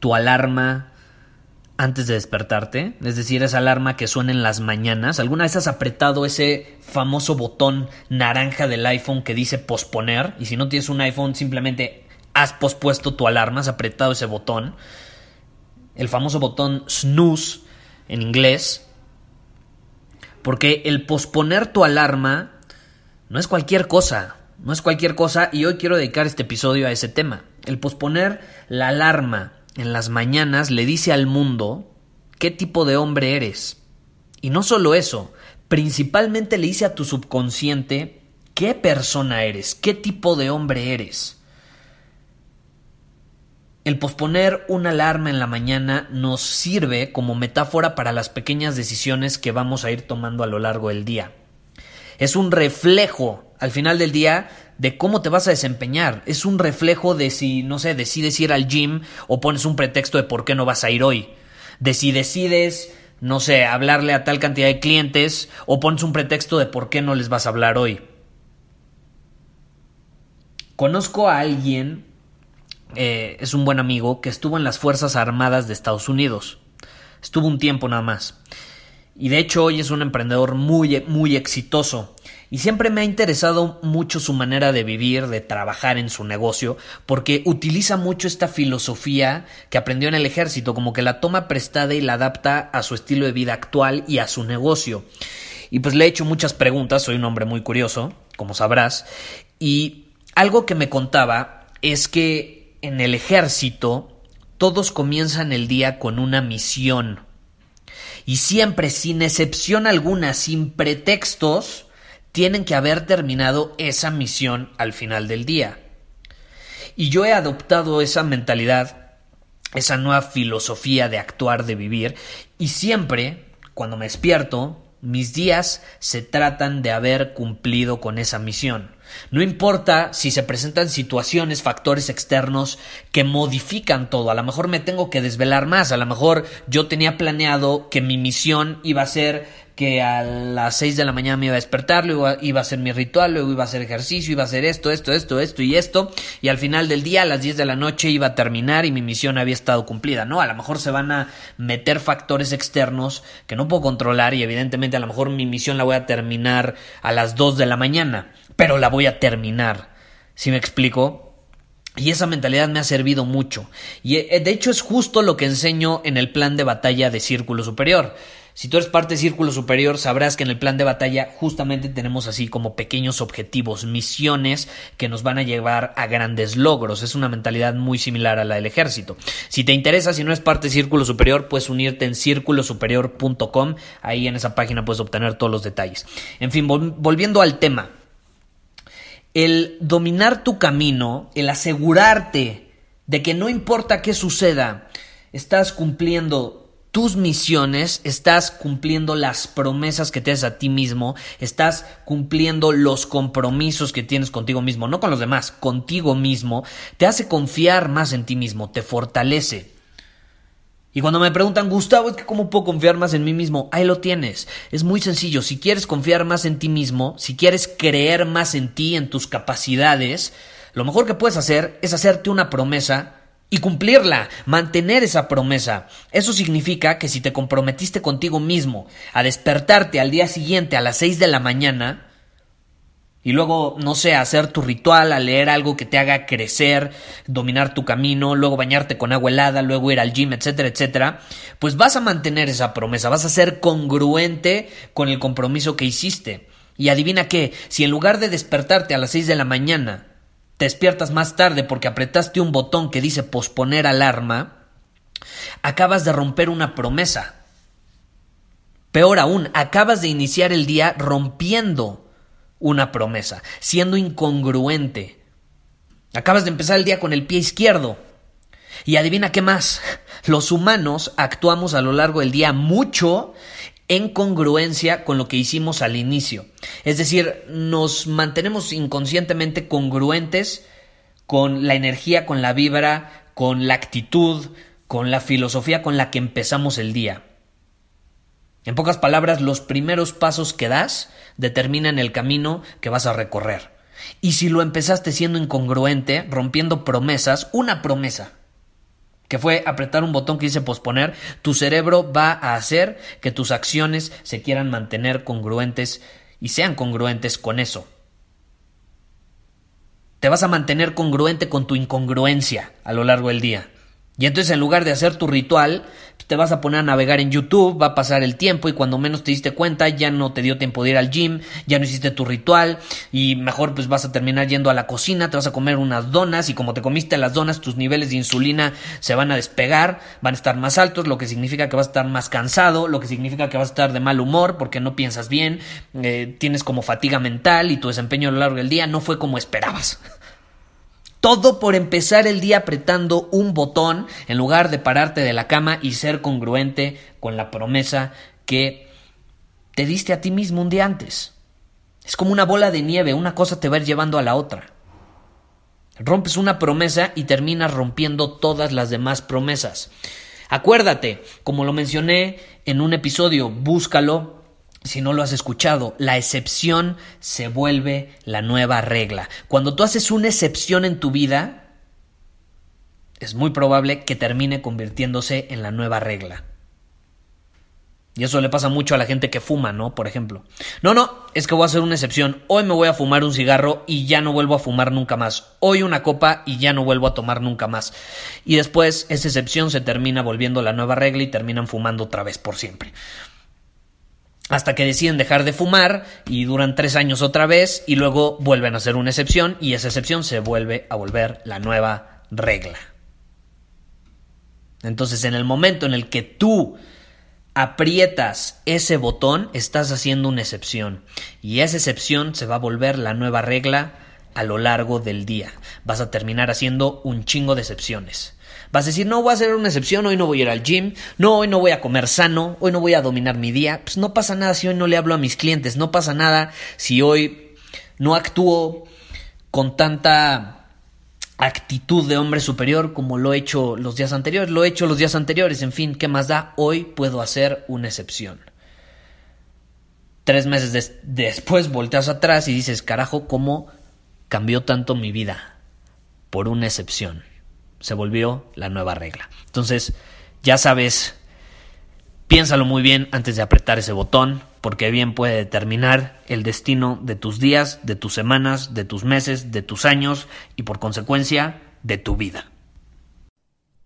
tu alarma antes de despertarte? Es decir, esa alarma que suena en las mañanas. ¿Alguna vez has apretado ese famoso botón naranja del iPhone que dice posponer? Y si no tienes un iPhone, simplemente has pospuesto tu alarma, has apretado ese botón. El famoso botón snooze en inglés. Porque el posponer tu alarma no es cualquier cosa. No es cualquier cosa y hoy quiero dedicar este episodio a ese tema. El posponer la alarma en las mañanas le dice al mundo qué tipo de hombre eres. Y no solo eso, principalmente le dice a tu subconsciente qué persona eres, qué tipo de hombre eres. El posponer una alarma en la mañana nos sirve como metáfora para las pequeñas decisiones que vamos a ir tomando a lo largo del día. Es un reflejo al final del día de cómo te vas a desempeñar. Es un reflejo de si, no sé, decides ir al gym o pones un pretexto de por qué no vas a ir hoy. De si decides, no sé, hablarle a tal cantidad de clientes o pones un pretexto de por qué no les vas a hablar hoy. Conozco a alguien, eh, es un buen amigo, que estuvo en las Fuerzas Armadas de Estados Unidos. Estuvo un tiempo nada más. Y de hecho hoy es un emprendedor muy, muy exitoso. Y siempre me ha interesado mucho su manera de vivir, de trabajar en su negocio, porque utiliza mucho esta filosofía que aprendió en el ejército, como que la toma prestada y la adapta a su estilo de vida actual y a su negocio. Y pues le he hecho muchas preguntas, soy un hombre muy curioso, como sabrás, y algo que me contaba es que en el ejército todos comienzan el día con una misión. Y siempre, sin excepción alguna, sin pretextos, tienen que haber terminado esa misión al final del día. Y yo he adoptado esa mentalidad, esa nueva filosofía de actuar, de vivir, y siempre, cuando me despierto, mis días se tratan de haber cumplido con esa misión. No importa si se presentan situaciones, factores externos que modifican todo. A lo mejor me tengo que desvelar más. A lo mejor yo tenía planeado que mi misión iba a ser que a las 6 de la mañana me iba a despertar, luego iba a hacer mi ritual, luego iba a hacer ejercicio, iba a hacer esto, esto, esto, esto y esto, y al final del día, a las 10 de la noche, iba a terminar y mi misión había estado cumplida. No, a lo mejor se van a meter factores externos que no puedo controlar y evidentemente a lo mejor mi misión la voy a terminar a las 2 de la mañana, pero la voy a terminar. ¿Sí me explico? Y esa mentalidad me ha servido mucho. Y eh, de hecho es justo lo que enseño en el plan de batalla de Círculo Superior. Si tú eres parte de Círculo Superior, sabrás que en el plan de batalla justamente tenemos así como pequeños objetivos, misiones que nos van a llevar a grandes logros. Es una mentalidad muy similar a la del ejército. Si te interesa, si no es parte de Círculo Superior, puedes unirte en círculosuperior.com. Ahí en esa página puedes obtener todos los detalles. En fin, volviendo al tema. El dominar tu camino, el asegurarte de que no importa qué suceda, estás cumpliendo tus misiones, estás cumpliendo las promesas que te haces a ti mismo, estás cumpliendo los compromisos que tienes contigo mismo, no con los demás, contigo mismo, te hace confiar más en ti mismo, te fortalece. Y cuando me preguntan, Gustavo, es que cómo puedo confiar más en mí mismo, ahí lo tienes. Es muy sencillo. Si quieres confiar más en ti mismo, si quieres creer más en ti, en tus capacidades, lo mejor que puedes hacer es hacerte una promesa y cumplirla, mantener esa promesa. Eso significa que si te comprometiste contigo mismo a despertarte al día siguiente a las 6 de la mañana, y luego, no sé, hacer tu ritual, a leer algo que te haga crecer, dominar tu camino, luego bañarte con agua helada, luego ir al gym, etcétera, etcétera, pues vas a mantener esa promesa, vas a ser congruente con el compromiso que hiciste. Y adivina qué, si en lugar de despertarte a las 6 de la mañana, te despiertas más tarde porque apretaste un botón que dice posponer alarma, acabas de romper una promesa. Peor aún, acabas de iniciar el día rompiendo una promesa, siendo incongruente. Acabas de empezar el día con el pie izquierdo. Y adivina qué más. Los humanos actuamos a lo largo del día mucho en congruencia con lo que hicimos al inicio. Es decir, nos mantenemos inconscientemente congruentes con la energía, con la vibra, con la actitud, con la filosofía con la que empezamos el día. En pocas palabras, los primeros pasos que das determinan el camino que vas a recorrer. Y si lo empezaste siendo incongruente, rompiendo promesas, una promesa, que fue apretar un botón que dice posponer, tu cerebro va a hacer que tus acciones se quieran mantener congruentes y sean congruentes con eso. Te vas a mantener congruente con tu incongruencia a lo largo del día. Y entonces en lugar de hacer tu ritual, te vas a poner a navegar en YouTube, va a pasar el tiempo y cuando menos te diste cuenta ya no te dio tiempo de ir al gym, ya no hiciste tu ritual y mejor pues vas a terminar yendo a la cocina, te vas a comer unas donas y como te comiste las donas tus niveles de insulina se van a despegar, van a estar más altos, lo que significa que vas a estar más cansado, lo que significa que vas a estar de mal humor porque no piensas bien, eh, tienes como fatiga mental y tu desempeño a lo largo del día no fue como esperabas. Todo por empezar el día apretando un botón en lugar de pararte de la cama y ser congruente con la promesa que te diste a ti mismo un día antes. Es como una bola de nieve, una cosa te va a ir llevando a la otra. Rompes una promesa y terminas rompiendo todas las demás promesas. Acuérdate, como lo mencioné en un episodio, búscalo, si no lo has escuchado, la excepción se vuelve la nueva regla. Cuando tú haces una excepción en tu vida, es muy probable que termine convirtiéndose en la nueva regla. Y eso le pasa mucho a la gente que fuma, ¿no? Por ejemplo. No, no, es que voy a hacer una excepción. Hoy me voy a fumar un cigarro y ya no vuelvo a fumar nunca más. Hoy una copa y ya no vuelvo a tomar nunca más. Y después esa excepción se termina volviendo la nueva regla y terminan fumando otra vez por siempre hasta que deciden dejar de fumar y duran tres años otra vez y luego vuelven a ser una excepción y esa excepción se vuelve a volver la nueva regla. Entonces en el momento en el que tú aprietas ese botón estás haciendo una excepción y esa excepción se va a volver la nueva regla a lo largo del día. Vas a terminar haciendo un chingo de excepciones. Vas a decir, no voy a hacer una excepción, hoy no voy a ir al gym, no, hoy no voy a comer sano, hoy no voy a dominar mi día. Pues no pasa nada si hoy no le hablo a mis clientes, no pasa nada si hoy no actúo con tanta actitud de hombre superior como lo he hecho los días anteriores, lo he hecho los días anteriores, en fin, ¿qué más da? Hoy puedo hacer una excepción. Tres meses después volteas atrás y dices, carajo, ¿cómo cambió tanto mi vida? Por una excepción se volvió la nueva regla. Entonces, ya sabes, piénsalo muy bien antes de apretar ese botón, porque bien puede determinar el destino de tus días, de tus semanas, de tus meses, de tus años y por consecuencia de tu vida.